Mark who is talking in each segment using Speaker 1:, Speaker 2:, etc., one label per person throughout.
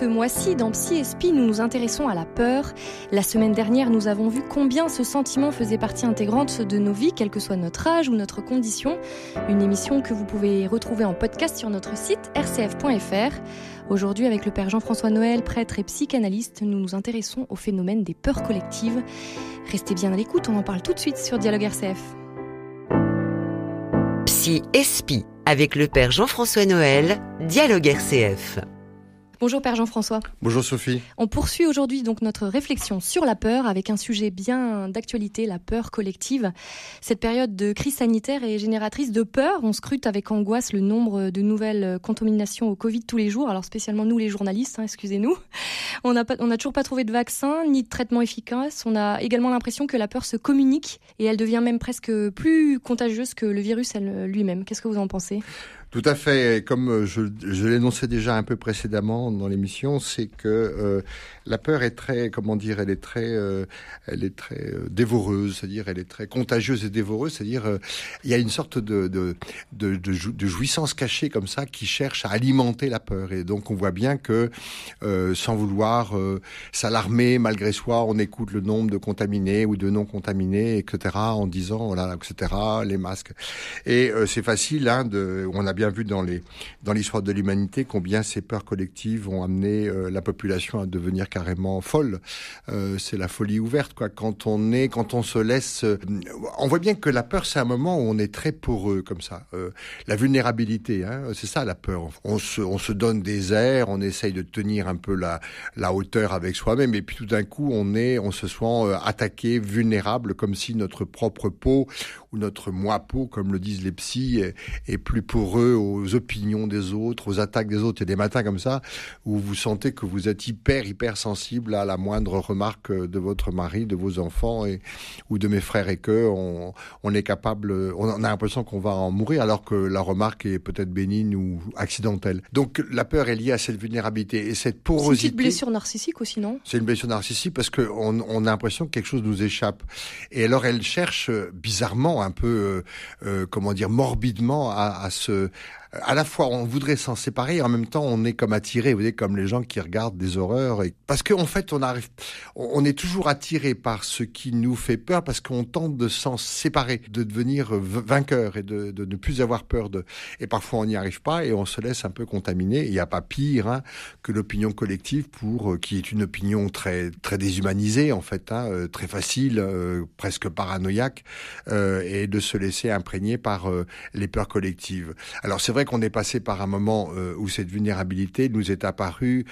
Speaker 1: Ce mois-ci, dans Psy et nous nous intéressons à la peur. La semaine dernière, nous avons vu combien ce sentiment faisait partie intégrante de nos vies, quel que soit notre âge ou notre condition. Une émission que vous pouvez retrouver en podcast sur notre site rcf.fr. Aujourd'hui, avec le père Jean-François Noël, prêtre et psychanalyste, nous nous intéressons au phénomène des peurs collectives. Restez bien à l'écoute, on en parle tout de suite sur Dialogue RCF.
Speaker 2: Psy Espi avec le père Jean-François Noël, Dialogue RCF.
Speaker 1: Bonjour Père Jean-François.
Speaker 3: Bonjour Sophie.
Speaker 1: On poursuit aujourd'hui donc notre réflexion sur la peur avec un sujet bien d'actualité, la peur collective. Cette période de crise sanitaire est génératrice de peur. On scrute avec angoisse le nombre de nouvelles contaminations au Covid tous les jours. Alors spécialement nous les journalistes, hein, excusez-nous. On n'a on toujours pas trouvé de vaccin ni de traitement efficace. On a également l'impression que la peur se communique et elle devient même presque plus contagieuse que le virus lui-même. Qu'est-ce que vous en pensez?
Speaker 3: Tout à fait. Comme euh, je, je l'énonçais déjà un peu précédemment dans l'émission, c'est que euh, la peur est très, comment dire, elle est très, euh, elle est très dévoreuse, c'est-à-dire elle est très contagieuse et dévoreuse, c'est-à-dire il y a une sorte de de, de, de, jouissance cachée comme ça qui cherche à alimenter la peur. Et donc on voit bien que sans vouloir s'alarmer malgré soi, on écoute le nombre de contaminés ou de non contaminés, etc. En disant voilà, etc. Les masques. Et c'est facile, hein, de, on a bien vu dans les dans l'histoire de l'humanité combien ces peurs collectives ont amené euh, la population à devenir carrément folle. Euh, c'est la folie ouverte quoi. Quand on est, quand on se laisse, euh, on voit bien que la peur c'est un moment où on est très poreux comme ça. la vulnérabilité, hein, c'est ça la peur. On se on se donne des airs, on essaye de tenir un peu la la hauteur avec soi-même et puis tout d'un coup on est, on se sent attaqué, vulnérable, comme si notre propre peau ou notre moi peau, comme le disent les psys, est, est plus poreux aux opinions des autres, aux attaques des autres. Il y a des matins comme ça où vous sentez que vous êtes hyper, hyper sensible à la moindre remarque de votre mari, de vos enfants et, ou de mes frères et que on, on est capable, on a l'impression qu'on va en mourir alors que la remarque est peut-être bénigne ou accidentelle. Donc la peur est liée à cette vulnérabilité et cette porosité.
Speaker 1: C'est une blessure narcissique aussi, non?
Speaker 3: C'est une blessure narcissique parce qu'on on a l'impression que quelque chose nous échappe. Et alors elle cherche bizarrement, un peu, euh, euh, comment dire, morbidement à, se à la fois on voudrait s'en séparer et en même temps on est comme attiré, vous voyez, comme les gens qui regardent des horreurs. Et... Parce qu'en en fait, on arrive, on est toujours attiré par ce qui nous fait peur parce qu'on tente de s'en séparer, de devenir vainqueur et de, de, ne plus avoir peur de. Et parfois on n'y arrive pas et on se laisse un peu contaminer. Il n'y a pas pire hein, que l'opinion collective pour euh, qui est une opinion très très déshumanisée en fait, hein, euh, très facile, euh, presque paranoïaque, euh, et de se laisser imprégner par les peurs collectives. Alors c'est vrai qu'on est passé par un moment euh, où cette vulnérabilité nous est apparue,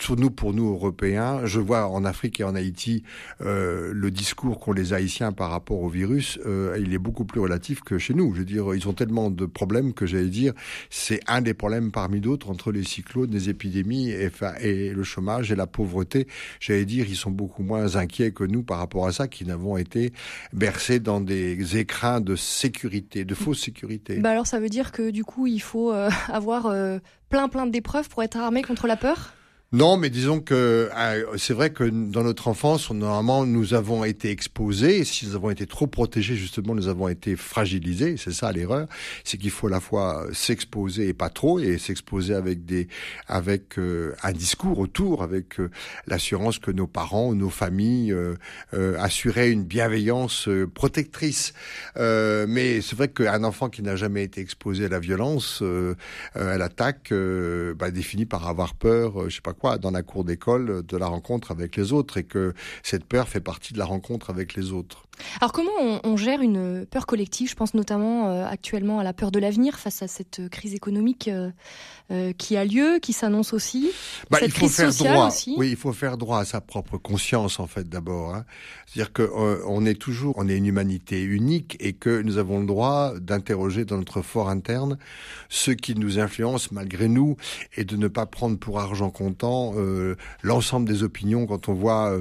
Speaker 3: sur nous pour nous Européens. Je vois en Afrique et en Haïti euh, le discours qu'ont les Haïtiens par rapport au virus, euh, il est beaucoup plus relatif que chez nous. Je veux dire, ils ont tellement de problèmes que j'allais dire, c'est un des problèmes parmi d'autres entre les cyclones, les épidémies et, et le chômage et la pauvreté. J'allais dire, ils sont beaucoup moins inquiets que nous par rapport à ça, qui n'avons été bercés dans des écrins de sécurité, de fausse sécurité.
Speaker 1: Bah alors ça veut dire que du coup il faut euh, avoir euh, plein plein d'épreuves pour être armé contre la peur?
Speaker 3: Non, mais disons que euh, c'est vrai que dans notre enfance, normalement, nous avons été exposés. Si nous avons été trop protégés, justement, nous avons été fragilisés. C'est ça l'erreur. C'est qu'il faut à la fois s'exposer et pas trop, et s'exposer avec des, avec euh, un discours autour, avec euh, l'assurance que nos parents, nos familles assuraient une bienveillance protectrice. mais c'est vrai qu'un enfant qui n'a jamais été exposé à la violence, à l'attaque, bah, définit par avoir peur, je sais pas quoi dans la cour d'école de la rencontre avec les autres et que cette peur fait partie de la rencontre avec les autres.
Speaker 1: Alors comment on, gère une peur collective? Je pense notamment euh, actuellement à la peur de l'avenir face à cette crise économique euh, euh, qui a lieu, qui s'annonce aussi.
Speaker 3: Bah, cette il faut faire droit. Aussi. Oui, il faut faire droit à sa propre conscience en fait d'abord. Hein. C'est-à-dire que on est toujours, on est une humanité unique et que nous avons le droit d'interroger dans notre fort interne ce qui nous influence malgré nous et de ne pas prendre pour argent comptant l'ensemble des opinions quand on voit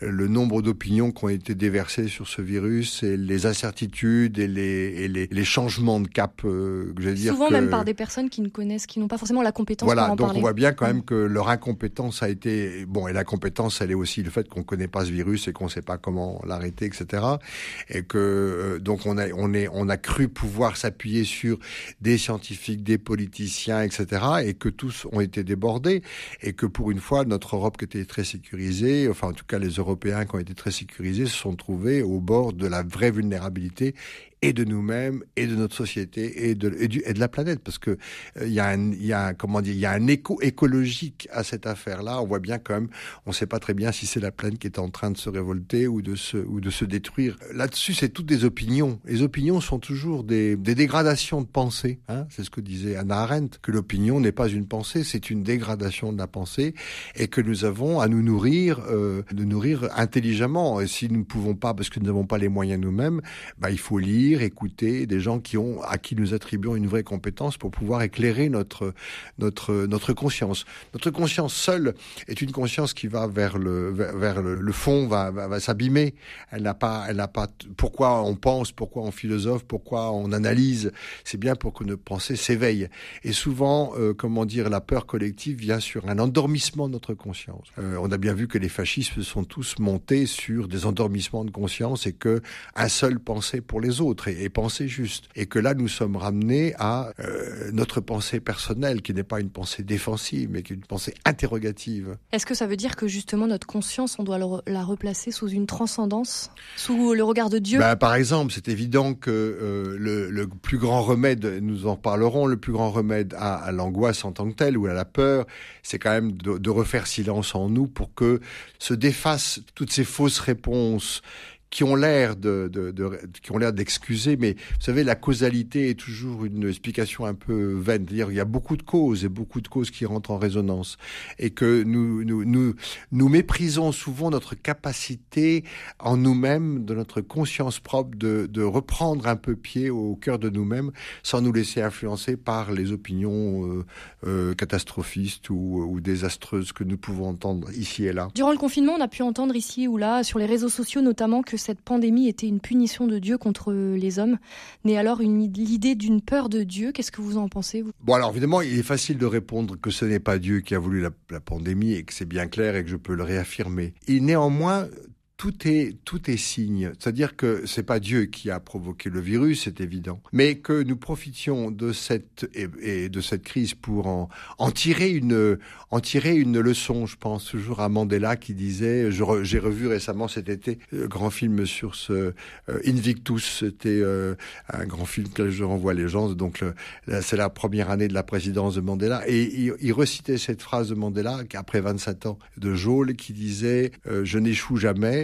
Speaker 3: le nombre d'opinions qui ont été déversées sur ce virus et les incertitudes et les, les, les changements de cap, euh,
Speaker 1: je veux dire. Souvent même par des personnes qui ne connaissent, qui n'ont pas forcément la compétence
Speaker 3: voilà,
Speaker 1: pour en
Speaker 3: donc
Speaker 1: on
Speaker 3: voit bien quand même que leur incompétence a été bon et la compétence, elle est aussi le fait qu'on connaît pas ce virus et qu'on sait pas comment l'arrêter, etc. Et que euh, donc on a on est on a cru pouvoir s'appuyer sur des scientifiques, des politiciens, etc. Et que tous ont été débordés et que pour une fois notre Europe qui était très sécurisée, enfin en tout cas les Européens qui ont été très sécurisés se sont trouvés au bord de la vraie vulnérabilité et de nous-mêmes et de notre société et de, et, du, et de la planète. Parce que il euh, y a un il y a un, comment dire il y a un écho écologique à cette affaire-là. On voit bien quand même on sait pas très bien si c'est la planète qui est en train de se révolter ou de se ou de se détruire. Là-dessus c'est toutes des opinions. Les opinions sont toujours des, des dégradations de pensée hein. C'est ce que disait Anna Arendt que l'opinion n'est pas une pensée c'est une dégradation de la pensée et que nous avons à nous nourrir euh, de nourrir intelligemment. Et si nous ne pouvons pas parce que nous n'avons pas les moyens nous-mêmes bah il faut lire écouter des gens qui ont, à qui nous attribuons une vraie compétence pour pouvoir éclairer notre, notre, notre conscience. Notre conscience seule est une conscience qui va vers le, vers, le, fond, va, va, s'abîmer. Elle n'a pas, elle n'a pas, pourquoi on pense, pourquoi on philosophe, pourquoi on analyse. C'est bien pour que nos pensées s'éveillent. Et souvent, euh, comment dire, la peur collective vient sur un endormissement de notre conscience. Euh, on a bien vu que les fascistes sont tous montés sur des endormissements de conscience et que un seul pensée pour les autres et, penser juste. Et que là, nous sommes ramenés à euh, notre pensée personnelle, qui n'est pas une pensée défensive, mais qui est une pensée interrogative.
Speaker 1: Est-ce que ça veut dire que justement notre conscience, on doit la replacer sous une transcendance, sous le regard de Dieu?
Speaker 3: Ben, Par exemple, c'est évident que euh, le, le, plus grand remède, nous en parlerons, le plus grand remède à, à l'angoisse en tant que telle ou à la peur, c'est quand même de, de refaire silence en nous pour que se défassent toutes ces fausses réponses qui ont l'air de, qui ont l'air d'excuser, mais vous savez, la causalité est toujours une explication un peu vaine. C'est-à-dire, il y a beaucoup de causes et beaucoup de causes qui rentrent en résonance, et que nous nous nous, nous méprisons souvent notre capacité en nous-mêmes, de notre conscience propre, de, de reprendre un peu pied au cœur de nous-mêmes, sans nous laisser influencer par les opinions euh, euh, catastrophistes ou, ou désastreuses que nous pouvons entendre ici et là.
Speaker 1: Durant le confinement, on a pu entendre ici ou là, sur les réseaux sociaux notamment, que cette pandémie était une punition de Dieu contre les hommes. N'est alors l'idée d'une peur de Dieu? Qu'est-ce que vous en pensez vous?
Speaker 3: Bon, alors évidemment, il est facile de répondre que ce n'est pas Dieu qui a voulu la, la pandémie et que c'est bien clair et que je peux le réaffirmer. Et néanmoins, tout est tout est signe, c'est-à-dire que c'est pas Dieu qui a provoqué le virus, c'est évident, mais que nous profitions de cette et, de cette crise pour en, en tirer une en tirer une leçon. Je pense toujours à Mandela qui disait, j'ai revu récemment cet été un grand film sur ce euh, Invictus, c'était euh, un grand film que je renvoie les gens. Donc c'est la première année de la présidence de Mandela et il, recitait cette phrase de Mandela après 27 ans de Jôle qui disait euh, je n'échoue jamais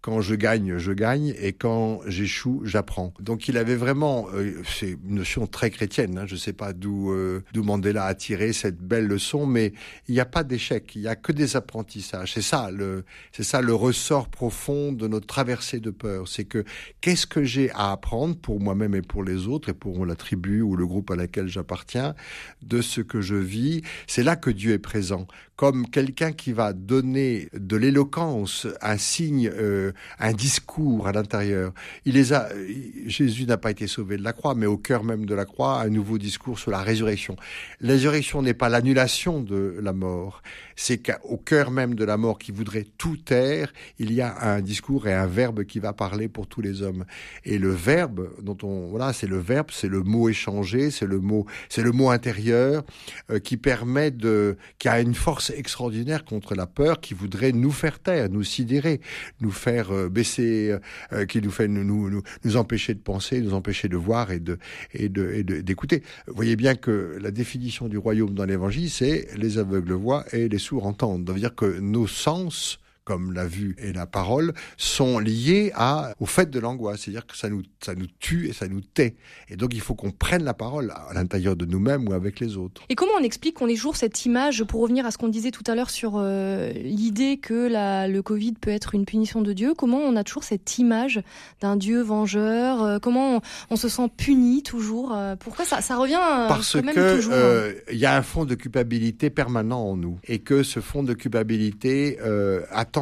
Speaker 3: quand je gagne, je gagne, et quand j'échoue, j'apprends. Donc il avait vraiment, euh, c'est une notion très chrétienne. Hein, je ne sais pas d'où euh, Mandela a tiré cette belle leçon, mais il n'y a pas d'échec, il n'y a que des apprentissages. C'est ça le, c'est ça le ressort profond de notre traversée de peur. C'est que qu'est-ce que j'ai à apprendre pour moi-même et pour les autres et pour la tribu ou le groupe à laquelle j'appartiens de ce que je vis? C'est là que Dieu est présent, comme quelqu'un qui va donner de l'éloquence, un signe euh, un discours à l'intérieur. Il les a. Jésus n'a pas été sauvé de la croix, mais au cœur même de la croix, un nouveau discours sur la résurrection. La résurrection n'est pas l'annulation de la mort, c'est qu'au cœur même de la mort qui voudrait tout taire, il y a un discours et un verbe qui va parler pour tous les hommes. Et le verbe dont on voilà, c'est le verbe, c'est le mot échangé, c'est le mot, c'est le mot intérieur euh, qui permet de, qui a une force extraordinaire contre la peur, qui voudrait nous faire taire, nous sidérer, nous faire euh, baisser, euh, qui nous fait nous, nous, nous empêcher de penser, nous empêcher de voir et de et de et d'écouter. Vous voyez bien que la définition du royaume dans l'Évangile, c'est les aveugles voient et les sourds entendent. Ça veut dire que nos sens comme la vue et la parole, sont liés à, au fait de l'angoisse. C'est-à-dire que ça nous, ça nous tue et ça nous tait. Et donc, il faut qu'on prenne la parole à l'intérieur de nous-mêmes ou avec les autres.
Speaker 1: Et comment on explique qu'on ait toujours cette image, pour revenir à ce qu'on disait tout à l'heure sur euh, l'idée que la, le Covid peut être une punition de Dieu, comment on a toujours cette image d'un Dieu vengeur euh, Comment on, se sent puni toujours euh, Pourquoi ça, ça revient
Speaker 3: Parce
Speaker 1: quand même
Speaker 3: que
Speaker 1: toujours hein
Speaker 3: il y a un fond de culpabilité permanent en nous. Et que ce fond de culpabilité attend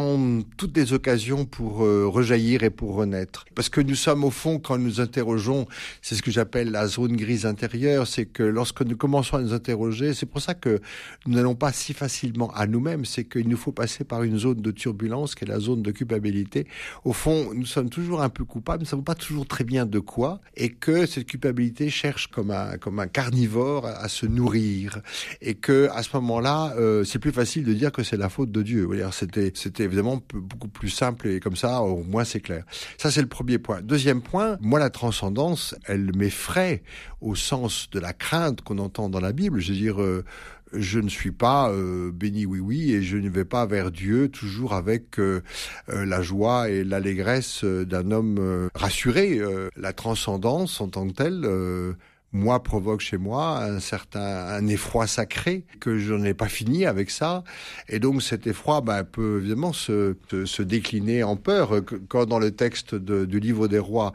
Speaker 3: toutes les occasions pour euh, rejaillir et pour renaître. Parce que nous sommes au fond, quand nous interrogeons, c'est ce que j'appelle la zone grise intérieure, c'est que lorsque nous commençons à nous interroger, c'est pour ça que nous n'allons pas si facilement à nous-mêmes, c'est qu'il nous faut passer par une zone de turbulence qui est la zone de culpabilité. Au fond, nous sommes toujours un peu coupables, nous ne savons pas toujours très bien de quoi, et que cette culpabilité cherche comme un, comme un carnivore à, se nourrir, et que à ce moment-là, euh, c'est plus facile de dire que c'est la faute de Dieu. C'était évidemment beaucoup plus simple et comme ça, au moins c'est clair. Ça, c'est le premier point. Deuxième point, moi, la transcendance, elle m'effraie au sens de la crainte qu'on entend dans la Bible. Je veux dire, euh, je ne suis pas euh, béni oui oui et je ne vais pas vers Dieu toujours avec euh, la joie et l'allégresse d'un homme rassuré. la transcendance en tant que telle moi provoque chez moi un certain un effroi sacré que je n'ai pas fini avec ça. Et donc cet effroi ben, peut évidemment se, se, décliner en peur. Quand dans le texte du livre des rois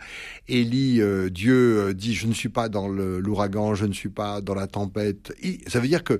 Speaker 3: Élie euh, Dieu euh, dit je ne suis pas dans l'ouragan je ne suis pas dans la tempête ça veut dire que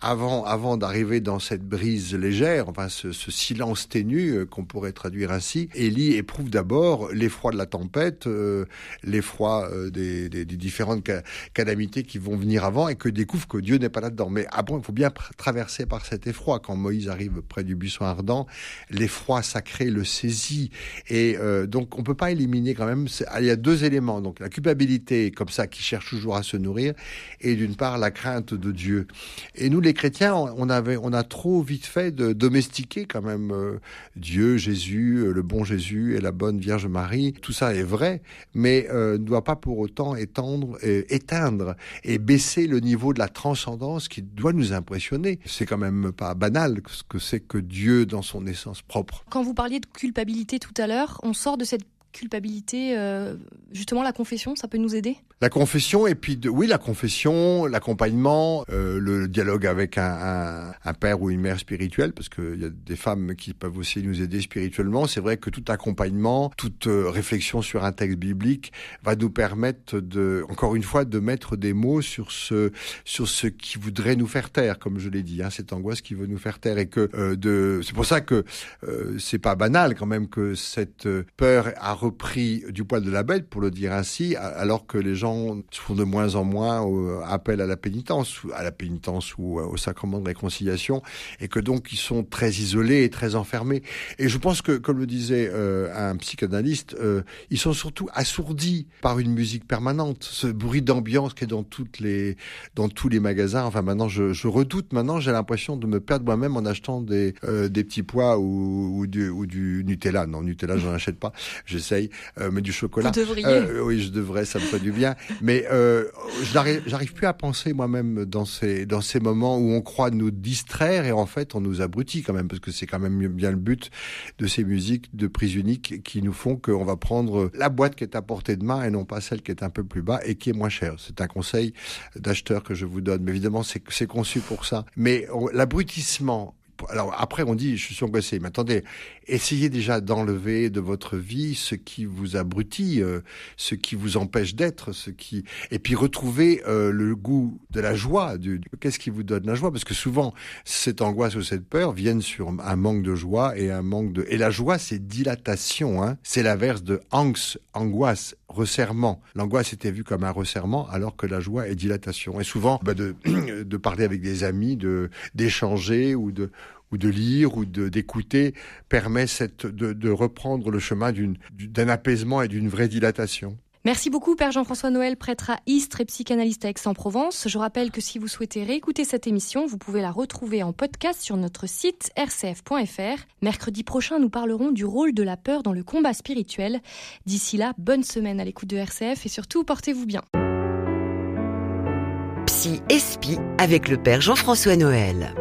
Speaker 3: avant, avant d'arriver dans cette brise légère, enfin ce, ce silence ténu euh, qu'on pourrait traduire ainsi, Élie éprouve d'abord l'effroi de la tempête, euh, l'effroi euh, des, des, des, différentes calamités qui vont venir avant et que découvre que Dieu n'est pas là-dedans. Mais après, il faut bien traverser par cet effroi. Quand Moïse arrive près du buisson ardent, l'effroi sacré le saisit. Et donc on peut pas éliminer quand même, il y a deux éléments. Donc la culpabilité comme ça qui cherche toujours à se nourrir et d'une part la crainte de Dieu. Et nous les chrétiens, on avait, on a trop vite fait de domestiquer quand même euh, Dieu, Jésus, euh, le bon Jésus et la bonne Vierge Marie. Tout ça est vrai, mais euh, ne doit pas pour autant étendre, éteindre et baisser le niveau de la transcendance qui doit nous impressionner. C'est quand même pas banal ce que c'est que Dieu dans son essence propre.
Speaker 1: Quand vous parliez de culpabilité tout à l'heure, on sort de cette culpabilité, euh, justement la confession, ça peut nous aider?
Speaker 3: La confession et puis de, oui la confession, l'accompagnement, euh, le dialogue avec un, un, père ou une mère spirituelle, parce qu'il y a des femmes qui peuvent aussi nous aider spirituellement. C'est vrai que tout accompagnement, toute euh, réflexion sur un texte biblique va nous permettre de, encore une fois, de mettre des mots sur ce sur ce qui voudrait nous faire taire, comme je l'ai dit, hein, cette angoisse qui veut nous faire taire et que de, c'est pour ça que c'est pas banal quand même que cette peur a repris du poil de la bête, pour le dire ainsi, alors que les gens font de moins en moins euh, appel à la pénitence, à la pénitence ou euh, au sacrement de réconciliation, et que donc ils sont très isolés et très enfermés. Et je pense que, comme le disait euh, un psychanalyste, ils sont surtout assourdis par une musique permanente, ce bruit d'ambiance qui est dans toutes les, dans tous les magasins. Enfin, maintenant, je, je redoute. Maintenant, j'ai l'impression de me perdre moi-même en achetant des, des petits pois ou, ou, du, ou du Nutella. Non, Nutella, j'en achète pas. Je euh, mais du chocolat.
Speaker 1: Vous devriez. Euh,
Speaker 3: oui, je devrais, ça me ferait du bien. Mais euh, j'arrive plus à penser moi-même dans ces dans ces moments où on croit nous distraire et en fait on nous abrutit quand même parce que c'est quand même bien le but de ces musiques de prise unique qui nous font qu'on va prendre la boîte qui est à portée de main et non pas celle qui est un peu plus bas et qui est moins chère. C'est un conseil d'acheteur que je vous donne. Mais évidemment, c'est conçu pour ça. Mais l'abrutissement alors après on dit je suis angoissé, mais attendez, essayez déjà d'enlever de votre vie ce qui vous abrutit, euh, ce qui vous empêche d'être, ce qui et puis retrouver euh, le goût de la joie. Du, Qu'est-ce qui vous donne la joie? Parce que souvent cette angoisse ou cette peur viennent sur un manque de joie et un manque de et la joie c'est dilatation, hein. c'est l'inverse de angst, angoisse, resserrement. L'angoisse était vue comme un resserrement alors que la joie est dilatation. Et souvent bah de de parler avec des amis, de d'échanger ou de ou de lire ou d'écouter permet cette, de, de reprendre le chemin d'un apaisement et d'une vraie dilatation.
Speaker 1: Merci beaucoup, Père Jean-François Noël, prêtre à Istres et psychanalyste à Aix-en-Provence. Je rappelle que si vous souhaitez réécouter cette émission, vous pouvez la retrouver en podcast sur notre site rcf.fr. Mercredi prochain, nous parlerons du rôle de la peur dans le combat spirituel. D'ici là, bonne semaine à l'écoute de RCF et surtout, portez-vous bien.
Speaker 2: Psy Espi avec le Père Jean-François Noël.